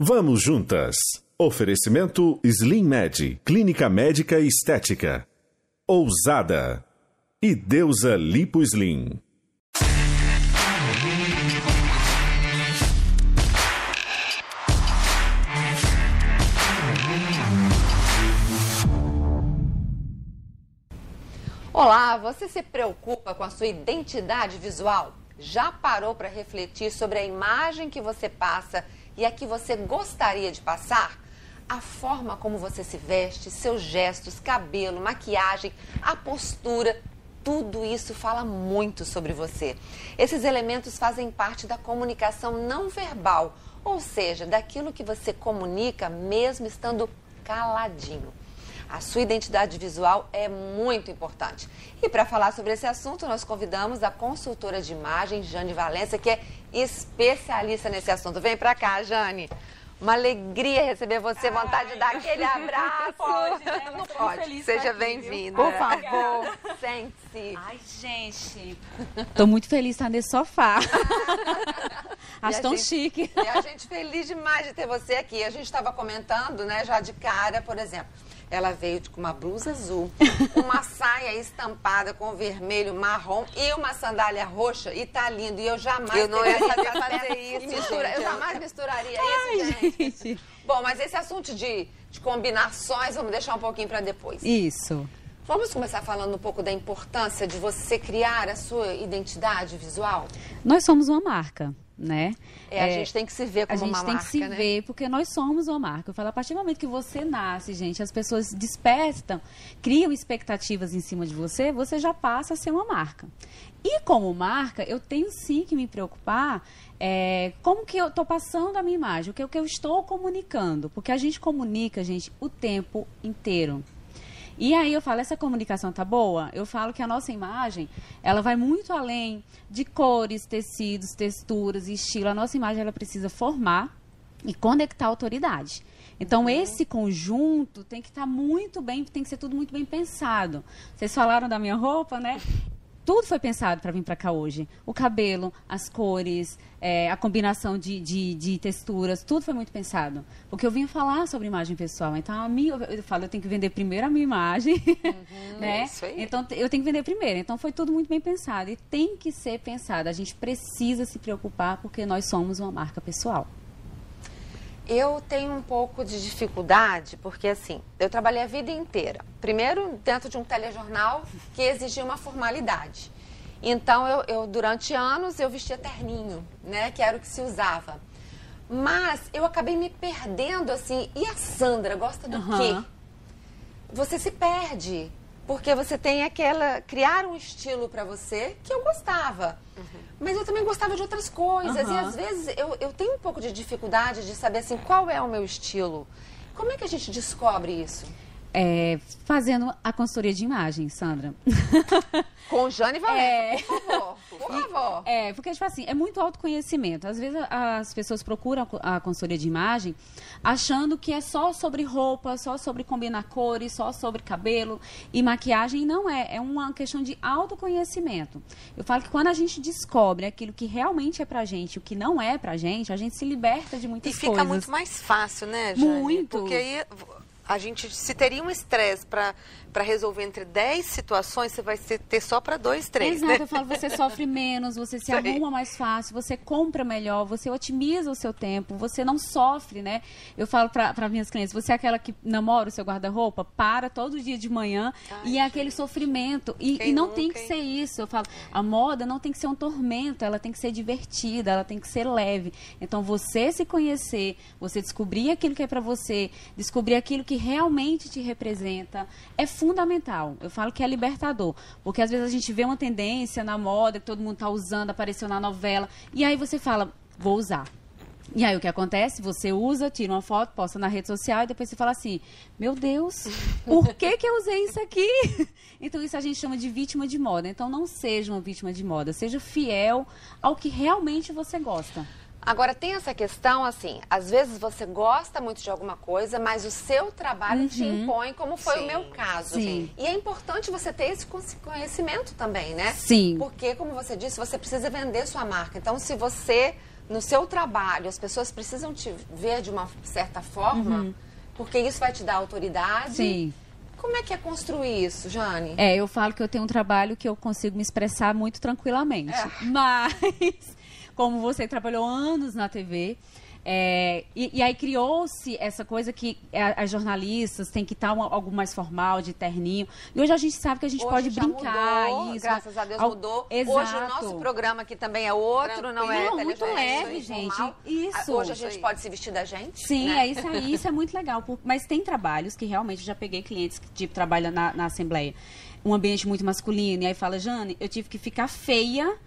Vamos juntas. Oferecimento Slim Med, Clínica Médica e Estética. Ousada. E Deusa Lipo Slim. Olá, você se preocupa com a sua identidade visual? Já parou para refletir sobre a imagem que você passa e a que você gostaria de passar? A forma como você se veste, seus gestos, cabelo, maquiagem, a postura, tudo isso fala muito sobre você. Esses elementos fazem parte da comunicação não verbal, ou seja, daquilo que você comunica mesmo estando caladinho. A sua identidade visual é muito importante. E para falar sobre esse assunto, nós convidamos a consultora de imagem, Jane Valença, que é especialista nesse assunto. Vem para cá, Jane. Uma alegria receber você, vontade Ai. de dar aquele abraço. Pode, né? Não pode. Seja bem-vinda. Por favor. Sente-se. Ai, gente. Tô muito feliz de estar nesse sofá. Acho tão gente, chique. E a gente feliz demais de ter você aqui. A gente estava comentando, né, já de cara, por exemplo. Ela veio com uma blusa azul, uma saia estampada com vermelho, marrom e uma sandália roxa e tá lindo. E eu jamais eu não ia fazer isso. Mistura, eu jamais misturaria Ai, isso, gente. gente. Bom, mas esse assunto de, de combinações, vamos deixar um pouquinho para depois. Isso. Vamos começar falando um pouco da importância de você criar a sua identidade visual? Nós somos uma marca né? É, a é, gente tem que se ver como uma marca, A gente tem que se né? ver, porque nós somos uma marca. Eu falo, a partir do momento que você nasce, gente, as pessoas despertam, criam expectativas em cima de você, você já passa a ser uma marca. E como marca, eu tenho sim que me preocupar é, como que eu estou passando a minha imagem, o que, o que eu estou comunicando. Porque a gente comunica, gente, o tempo inteiro. E aí eu falo, essa comunicação tá boa? Eu falo que a nossa imagem, ela vai muito além de cores, tecidos, texturas e estilo. A nossa imagem, ela precisa formar e conectar a autoridade. Então, uhum. esse conjunto tem que estar tá muito bem, tem que ser tudo muito bem pensado. Vocês falaram da minha roupa, né? Tudo foi pensado para vir para cá hoje. O cabelo, as cores, é, a combinação de, de, de, texturas, tudo foi muito pensado. Porque eu vim falar sobre imagem pessoal. Então, a minha, eu falo, eu tenho que vender primeiro a minha imagem, uhum, né? Isso aí. Então, eu tenho que vender primeiro. Então, foi tudo muito bem pensado. E tem que ser pensado. A gente precisa se preocupar porque nós somos uma marca pessoal. Eu tenho um pouco de dificuldade, porque assim, eu trabalhei a vida inteira. Primeiro, dentro de um telejornal que exigia uma formalidade. Então, eu, eu durante anos, eu vestia terninho, né? Que era o que se usava. Mas eu acabei me perdendo, assim. E a Sandra gosta do uhum. quê? Você se perde. Porque você tem aquela. criar um estilo para você que eu gostava. Uhum. Mas eu também gostava de outras coisas. Uhum. E às vezes eu, eu tenho um pouco de dificuldade de saber assim qual é o meu estilo. Como é que a gente descobre isso? É, fazendo a consultoria de imagem, Sandra. Com Jane Valente, é... por favor, por favor. É, porque, tipo assim, é muito autoconhecimento. Às vezes as pessoas procuram a consultoria de imagem achando que é só sobre roupa, só sobre combinar cores, só sobre cabelo e maquiagem. Não é. É uma questão de autoconhecimento. Eu falo que quando a gente descobre aquilo que realmente é pra gente, o que não é pra gente, a gente se liberta de muitas coisas. E fica coisas. muito mais fácil, né, Jane? Muito. Porque aí a gente se teria um estresse para para resolver entre 10 situações, você vai ter só para dois, três. Exato, né? eu falo, você sofre menos, você se arruma mais fácil, você compra melhor, você otimiza o seu tempo, você não sofre, né? Eu falo para minhas clientes, você é aquela que namora o seu guarda-roupa, para todo dia de manhã Ai, e é aquele sofrimento. E, e não nunca, tem que ser isso. Eu falo, a moda não tem que ser um tormento, ela tem que ser divertida, ela tem que ser leve. Então, você se conhecer, você descobrir aquilo que é para você, descobrir aquilo que realmente te representa, é fundamental. Eu falo que é libertador. Porque às vezes a gente vê uma tendência na moda que todo mundo está usando, apareceu na novela, e aí você fala, vou usar. E aí o que acontece? Você usa, tira uma foto, posta na rede social e depois você fala assim: Meu Deus, por que, que eu usei isso aqui? Então isso a gente chama de vítima de moda. Então não seja uma vítima de moda, seja fiel ao que realmente você gosta. Agora, tem essa questão, assim, às vezes você gosta muito de alguma coisa, mas o seu trabalho uhum. te impõe, como foi Sim. o meu caso. Sim. E é importante você ter esse conhecimento também, né? Sim. Porque, como você disse, você precisa vender sua marca. Então, se você no seu trabalho, as pessoas precisam te ver de uma certa forma, uhum. porque isso vai te dar autoridade. Sim. Como é que é construir isso, Jane? É, eu falo que eu tenho um trabalho que eu consigo me expressar muito tranquilamente. É. Mas, como você trabalhou anos na TV, é, e, e, aí criou-se essa coisa que as jornalistas têm que estar um, algo mais formal, de terninho. E hoje a gente sabe que a gente hoje pode brincar. Mudou, isso, graças a Deus mudou. Exato. Hoje o nosso programa aqui também é outro, não é? Não, muito leve, gente. Isso. Hoje a gente pode se vestir da gente. Sim, né? é isso aí. Isso é muito legal. Mas tem trabalhos que realmente já peguei clientes que tipo, trabalham na, na Assembleia. Um ambiente muito masculino. E aí fala, Jane, eu tive que ficar feia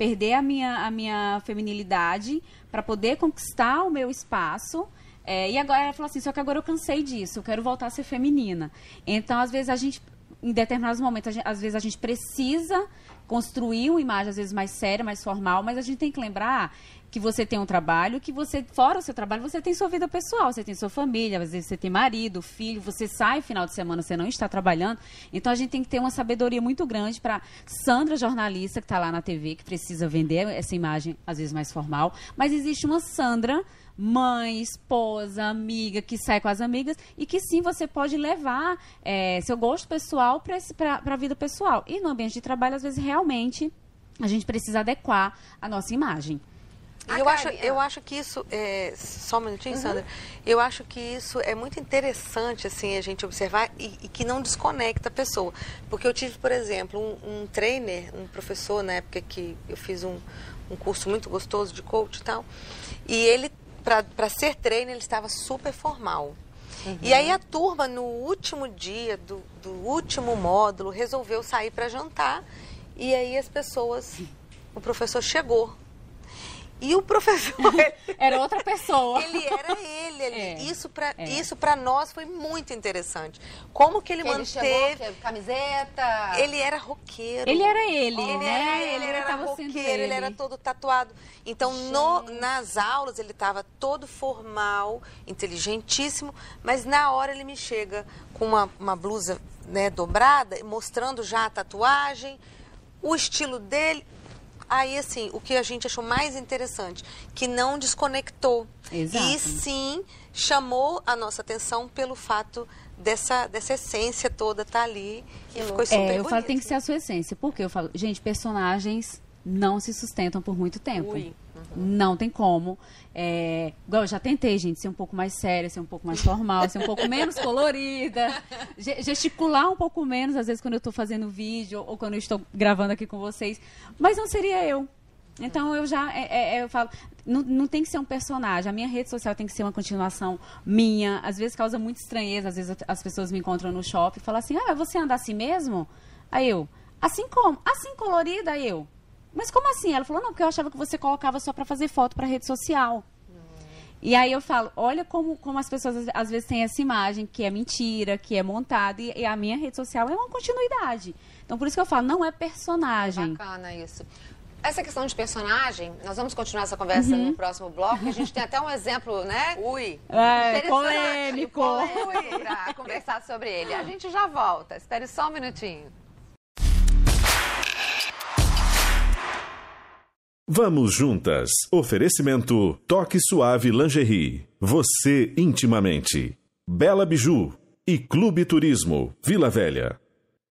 perder a minha, a minha feminilidade para poder conquistar o meu espaço. É, e agora ela falou assim, só que agora eu cansei disso, eu quero voltar a ser feminina. Então, às vezes, a gente, em determinados momentos, gente, às vezes a gente precisa construir uma imagem, às vezes, mais séria, mais formal, mas a gente tem que lembrar que você tem um trabalho, que você, fora o seu trabalho, você tem sua vida pessoal, você tem sua família, às vezes você tem marido, filho, você sai final de semana, você não está trabalhando. Então a gente tem que ter uma sabedoria muito grande para Sandra, jornalista, que está lá na TV, que precisa vender essa imagem, às vezes mais formal, mas existe uma Sandra mãe, esposa, amiga, que sai com as amigas e que sim você pode levar é, seu gosto pessoal para a vida pessoal. E no ambiente de trabalho, às vezes, realmente a gente precisa adequar a nossa imagem. Eu, acho, eu acho que isso, é, só um minutinho, uhum. Sandra, eu acho que isso é muito interessante, assim, a gente observar e, e, que não desconecta a pessoa. Porque eu tive, por exemplo, um, um trainer, um professor, na época que eu fiz um, um curso muito gostoso de coach e tal, e ele para ser treino, ele estava super formal. Uhum. E aí a turma, no último dia do, do último módulo, resolveu sair para jantar. E aí as pessoas, o professor chegou e o professor. era outra pessoa. Ele era ele ali. É, isso para é. isso para nós foi muito interessante. Como que ele, que manteve. Ele chegou, camiseta. Ele era roqueiro. Ele era ele, ele né? Era ele, ele era roqueiro, ele. ele. era todo tatuado. Então, no, nas aulas ele estava todo formal, inteligentíssimo, mas na hora ele me chega com uma, uma blusa né, dobrada, mostrando já a tatuagem, o estilo dele Aí, assim, o que a gente achou mais interessante, que não desconectou. Exato. E sim chamou a nossa atenção pelo fato dessa, dessa essência toda estar tá ali e ficou super é, eu bonito. falo tem que ser a sua essência. Porque eu falo, gente, personagens não se sustentam por muito tempo. Ui. Uhum. Não tem como. É, igual eu já tentei, gente, ser um pouco mais séria, ser um pouco mais formal, ser um pouco menos colorida, gesticular um pouco menos, às vezes, quando eu estou fazendo vídeo ou quando eu estou gravando aqui com vocês. Mas não seria eu. Então eu já é, é, é, eu falo, não, não tem que ser um personagem. A minha rede social tem que ser uma continuação minha. Às vezes causa muita estranheza, às vezes as pessoas me encontram no shopping e falam assim: Ah, você anda assim mesmo? Aí eu, assim como? Assim colorida? Aí eu. Mas como assim? Ela falou, não, porque eu achava que você colocava só para fazer foto para rede social. E aí eu falo, olha como, como as pessoas às vezes têm essa imagem que é mentira, que é montada, e, e, a minha rede social é uma continuidade. Então por isso que eu falo, não é personagem. Bacana isso. Essa questão de personagem, nós vamos continuar essa conversa uhum. no próximo bloco. A gente tem até um exemplo, né? Ui. É, polêmico. Polêmico para conversar sobre ele. A gente já volta. Espere só um minutinho. Vamos juntas. Oferecimento Toque Suave Lingerie. Você intimamente. Bela Biju e Clube Turismo Vila Velha.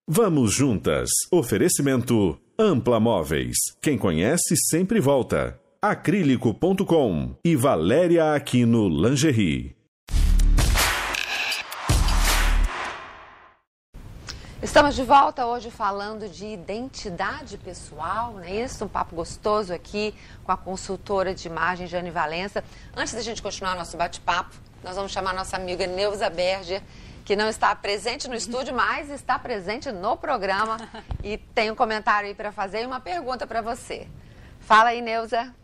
Vamos juntas. Oferecimento Ampla Móveis. Quem conhece sempre volta. Acrílico.com e Valéria Aquino Lingerie. Estamos de volta hoje falando de identidade pessoal, não é isso? Um papo gostoso aqui com a consultora de imagem Jane Valença. Antes da gente continuar nosso bate-papo, nós vamos chamar nossa amiga Neuza Berger, que não está presente no estúdio, mas está presente no programa e tem um comentário aí para fazer e uma pergunta para você. Fala aí, Neuza.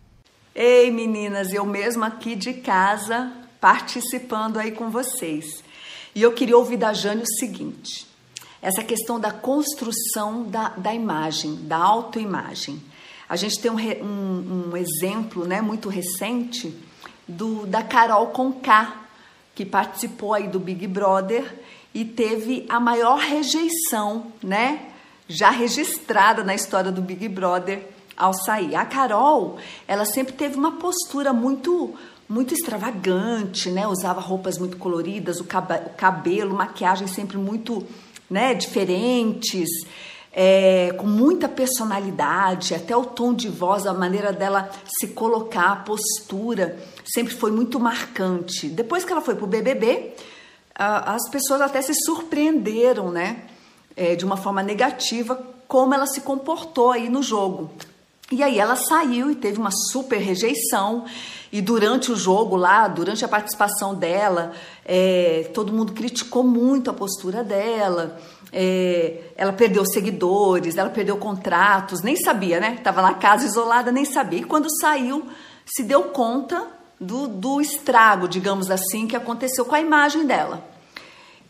Ei, meninas, eu mesma aqui de casa participando aí com vocês. E eu queria ouvir da Jane o seguinte: essa questão da construção da, da imagem, da autoimagem. A gente tem um, um, um, exemplo né, muito recente do, da Carol Conká, que participou aí do Big Brother e teve a maior rejeição, né, já registrada na história do Big Brother ao sair. A Carol, ela sempre teve uma postura muito muito extravagante, né? Usava roupas muito coloridas, o, o cabelo, maquiagem sempre muito, né, diferentes, é, com muita personalidade, até o tom de voz, a maneira dela se colocar, a postura, sempre foi muito marcante. Depois que ela foi pro BBB, as pessoas até se surpreenderam, né? É, de uma forma negativa, como ela se comportou aí no jogo. E aí ela saiu e teve uma super rejeição. E durante o jogo lá, durante a participação dela, é, todo mundo criticou muito a postura dela. É, ela perdeu seguidores, ela perdeu contratos, nem sabia, né? Tava na casa isolada, nem sabia. E quando saiu, se deu conta do, do estrago, digamos assim, que aconteceu com a imagem dela.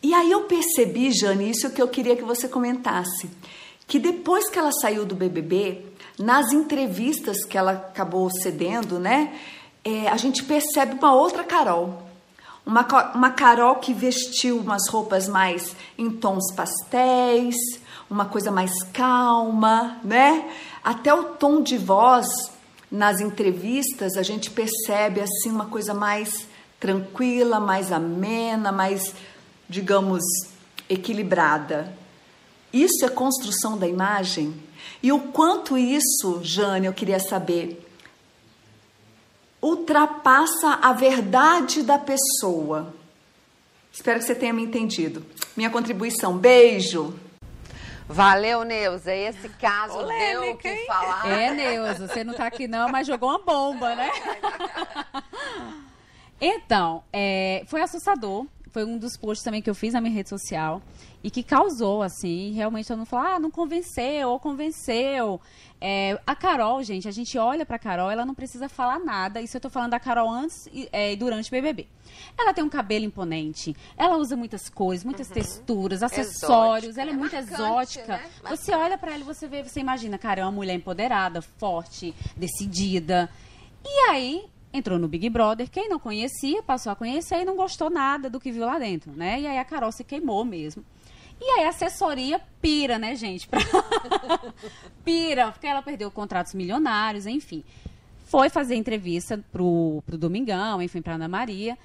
E aí eu percebi, Jane, isso que eu queria que você comentasse, que depois que ela saiu do BBB, nas entrevistas que ela acabou cedendo, né, é, a gente percebe uma outra Carol. Uma, uma Carol que vestiu umas roupas mais em tons pastéis, uma coisa mais calma, né? Até o tom de voz nas entrevistas a gente percebe assim uma coisa mais tranquila, mais amena, mais, digamos, equilibrada. Isso é construção da imagem? E o quanto isso, Jane, eu queria saber, ultrapassa a verdade da pessoa. Espero que você tenha me entendido. Minha contribuição. Beijo. Valeu, Neuza. Esse caso Olê, deu o que falar. É, Neuza, você não está aqui não, mas jogou uma bomba, né? então, é, foi assustador. Foi um dos posts também que eu fiz na minha rede social e que causou, assim, realmente eu não falar, ah, não convenceu, ou convenceu. É, a Carol, gente, a gente olha pra Carol, ela não precisa falar nada. Isso eu tô falando da Carol antes e é, durante o BBB. Ela tem um cabelo imponente, ela usa muitas coisas, muitas uhum. texturas, acessórios, exótica. ela é, é muito marcante, exótica. Né? Você olha para ela e você vê, você imagina, cara, é uma mulher empoderada, forte, decidida. E aí, entrou no Big Brother, quem não conhecia, passou a conhecer e não gostou nada do que viu lá dentro, né? E aí a Carol se queimou mesmo. E aí a assessoria pira, né, gente? Pra... pira, porque ela perdeu contratos milionários, enfim. Foi fazer entrevista pro, pro Domingão, enfim, pra Ana Maria.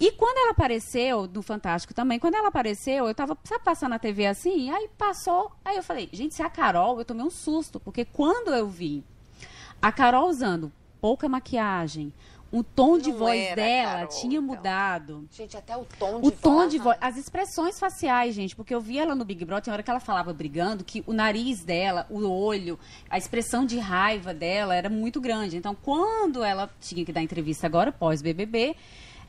E quando ela apareceu, do Fantástico também, quando ela apareceu, eu tava, sabe, passando na TV assim, aí passou, aí eu falei, gente, se é a Carol, eu tomei um susto, porque quando eu vi a Carol usando pouca maquiagem, o tom não de voz dela Carol, tinha mudado. Gente, até o tom de o tom de voz, as expressões faciais, gente, porque eu vi ela no Big Brother, tem hora que ela falava brigando, que o nariz dela, o olho, a expressão de raiva dela era muito grande. Então, quando ela tinha que dar entrevista agora pós BBB,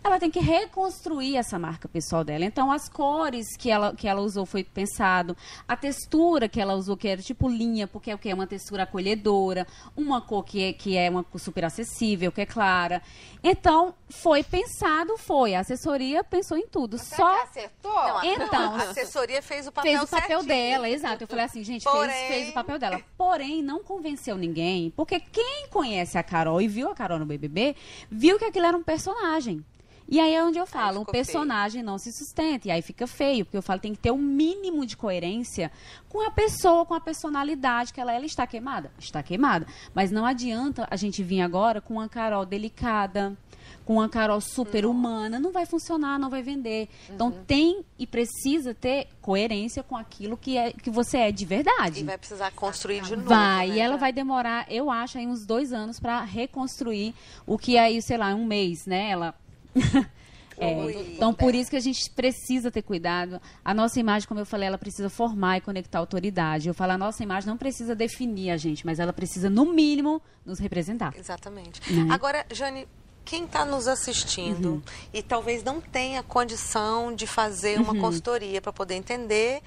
ela tem que reconstruir essa marca pessoal dela. Então, as cores que ela, que ela usou foi pensado, a textura que ela usou, que era tipo linha, porque é o que é uma textura acolhedora, uma cor que é, que é uma cor super acessível, que é clara. Então, foi pensado, foi. A assessoria pensou em tudo. Você Só acertou? Não, então, a assessoria fez o papel Fez o papel certinho. dela, exato. Eu falei assim, gente, Porém... fez, fez o papel dela. Porém, não convenceu ninguém, porque quem conhece a Carol e viu a Carol no BBB, viu que aquilo era um personagem. E aí é onde eu falo, o personagem feio. não se sustenta, e aí fica feio, porque eu falo tem que ter um mínimo de coerência com a pessoa, com a personalidade que ela, ela está queimada, está queimada, mas não adianta a gente vir agora com uma Carol delicada, com uma Carol super humana, não vai funcionar, não vai vender. Então, uhum. Então tem e precisa ter coerência com aquilo que é que você é de verdade. E vai precisar construir de novo. Vai, né? e ela vai demorar, eu acho, aí uns dois anos para reconstruir o que aí, sei lá, um mês, né? Ela É, então, por isso que a gente precisa ter cuidado. A nossa imagem, como eu falei, ela precisa formar e conectar a autoridade. Eu falo, a nossa imagem não precisa definir a gente, mas ela precisa, no mínimo, nos representar. Exatamente. Né? Agora, Jane, quem está nos assistindo uhum. e talvez não tenha condição de fazer uma uhum. consultoria para poder entender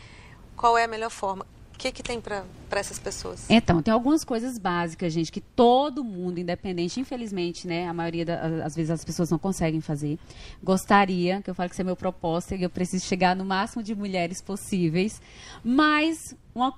qual é a melhor forma, que, que tem para essas pessoas? Então, tem algumas coisas básicas, gente, que todo mundo, independente, infelizmente, né, a maioria das vezes as pessoas não conseguem fazer. Gostaria, que eu falo que isso é meu propósito, e eu preciso chegar no máximo de mulheres possíveis, mas uma,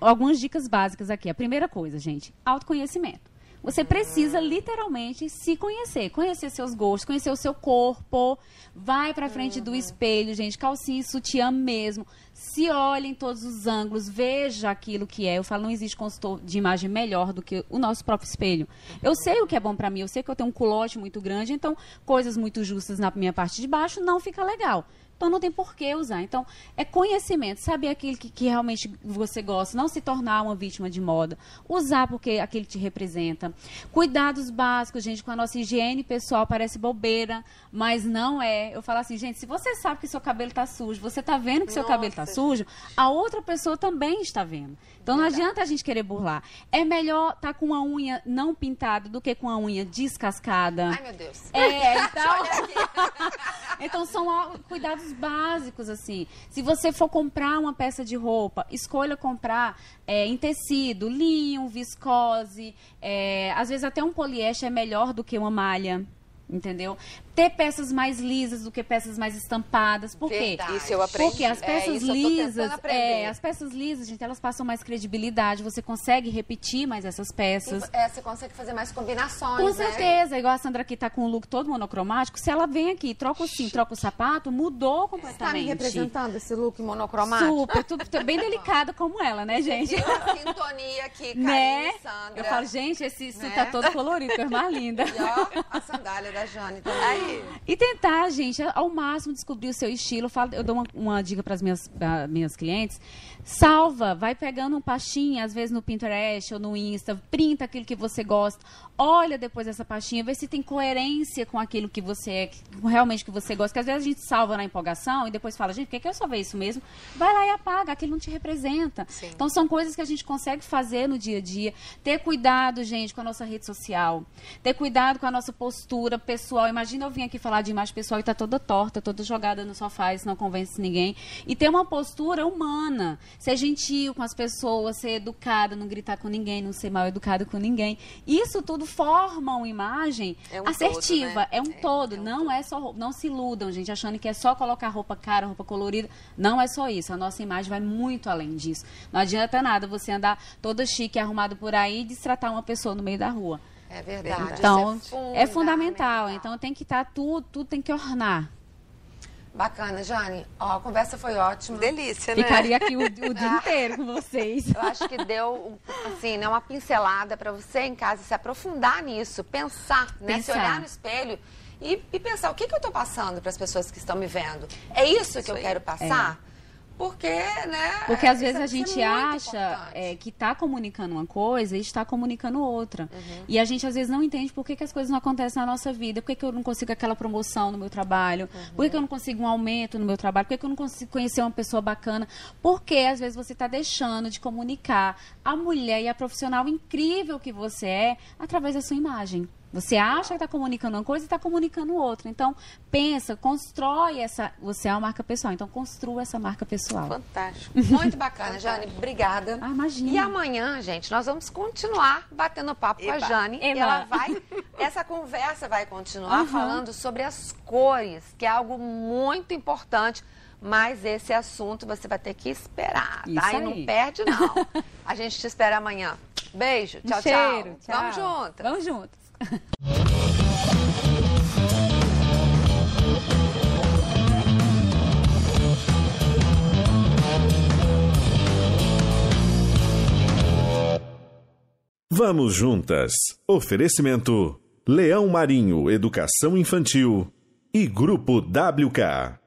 algumas dicas básicas aqui. A primeira coisa, gente, autoconhecimento. Você precisa literalmente se conhecer, conhecer seus gostos, conhecer o seu corpo. Vai pra frente do espelho, gente, calcinha e sutiã mesmo. Se olhe em todos os ângulos, veja aquilo que é. Eu falo, não existe consultor de imagem melhor do que o nosso próprio espelho. Eu sei o que é bom pra mim, eu sei que eu tenho um culote muito grande, então coisas muito justas na minha parte de baixo não fica legal. Então não tem por que usar. Então é conhecimento, saber aquilo que, que realmente você gosta, não se tornar uma vítima de moda. Usar porque aquele te representa. Cuidados básicos, gente, com a nossa higiene pessoal parece bobeira, mas não é. Eu falo assim, gente, se você sabe que seu cabelo está sujo, você está vendo que seu cabelo está sujo, a outra pessoa também está vendo. Então não adianta a gente querer burlar. É melhor estar tá com a unha não pintada do que com a unha descascada. Ai, meu Deus. É, então. então são cuidados básicos, assim. Se você for comprar uma peça de roupa, escolha comprar é, em tecido, linho, viscose. É, às vezes até um poliéster é melhor do que uma malha entendeu? Ter peças mais lisas do que peças mais estampadas. Por quê? Isso eu aprendi. Porque as é, peças é, lisas, é, as peças lisas, gente, elas passam mais credibilidade, você consegue repetir mais essas peças. E, é, você consegue fazer mais combinações, Com né? certeza, igual a Sandra aqui tá com o look todo monocromático, se ela vem aqui, troca o sim, troca o sapato, mudou completamente. Você tá me representando esse look monocromático? Super, tudo, bem delicada como ela, né, gente? a sintonia aqui, né? Sandra. Eu falo, gente, esse né? tá todo colorido, é mais linda. E ó, a sandália da Jane também. E tentar, gente, ao máximo descobrir o seu estilo. Eu, falo, eu dou uma, uma dica para as minhas, minhas clientes. Salva, vai pegando um pastinha, às vezes no Pinterest ou no Insta, printa aquilo que você gosta, olha depois essa pastinha, vê se tem coerência com aquilo que você é, realmente que você gosta. Porque às vezes a gente salva na empolgação e depois fala, gente, por que, que eu só ver isso mesmo? Vai lá e apaga, aquilo não te representa. Sim. Então são coisas que a gente consegue fazer no dia a dia. Ter cuidado, gente, com a nossa rede social. Ter cuidado com a nossa postura pessoal. Imagina eu vir aqui falar de imagem pessoal e tá toda torta, toda jogada no sofá, isso não convence ninguém. E ter uma postura humana ser gentil com as pessoas, ser educado, não gritar com ninguém, não ser mal educado com ninguém. Isso tudo forma uma imagem é um assertiva, todo, né? é um é, todo, é um não todo. é só não se iludam, gente, achando que é só colocar roupa cara, roupa colorida. Não é só isso, a nossa imagem vai muito além disso. Não adianta nada você andar toda chique, arrumado por aí e destratar uma pessoa no meio da rua. É verdade. Então, é, é, fundamental. Então tem que estar tá, tudo, tudo tem que ornar. Bacana, Jane. Ó, a conversa foi ótima. Delícia, né? Ficaria aqui o, o dia inteiro com vocês. Eu acho que deu, assim, né, uma pincelada para você em casa se aprofundar nisso, pensar, né? Pensar. Se olhar no espelho e, e pensar o que, que eu estou passando para as pessoas que estão me vendo. É isso, isso que eu quero passar? É. Porque, né? Porque às vezes a gente acha é, que está comunicando uma coisa e está comunicando outra. Uhum. E a gente às vezes não entende por que, que as coisas não acontecem na nossa vida. Por que, que eu não consigo aquela promoção no meu trabalho? Uhum. Por que, que eu não consigo um aumento no meu trabalho? Por que, que eu não consigo conhecer uma pessoa bacana? Porque às vezes você está deixando de comunicar a mulher e a profissional incrível que você é através da sua imagem. Você acha que está comunicando uma coisa e está comunicando outra. Então, pensa, constrói essa. Você é uma marca pessoal, então construa essa marca pessoal. Fantástico. Muito bacana, Jane. Obrigada. Ah, imagina. E amanhã, gente, nós vamos continuar batendo papo Eba. com a Jane. Eba. E ela vai. Essa conversa vai continuar uhum. falando sobre as cores, que é algo muito importante. Mas esse assunto você vai ter que esperar, tá? Isso E não perde, não. A gente te espera amanhã. Beijo. Tchau, um cheiro, tchau. tchau. Vamos juntas. Vamos juntas. Vamos juntas. Oferecimento: Leão Marinho Educação Infantil e Grupo WK.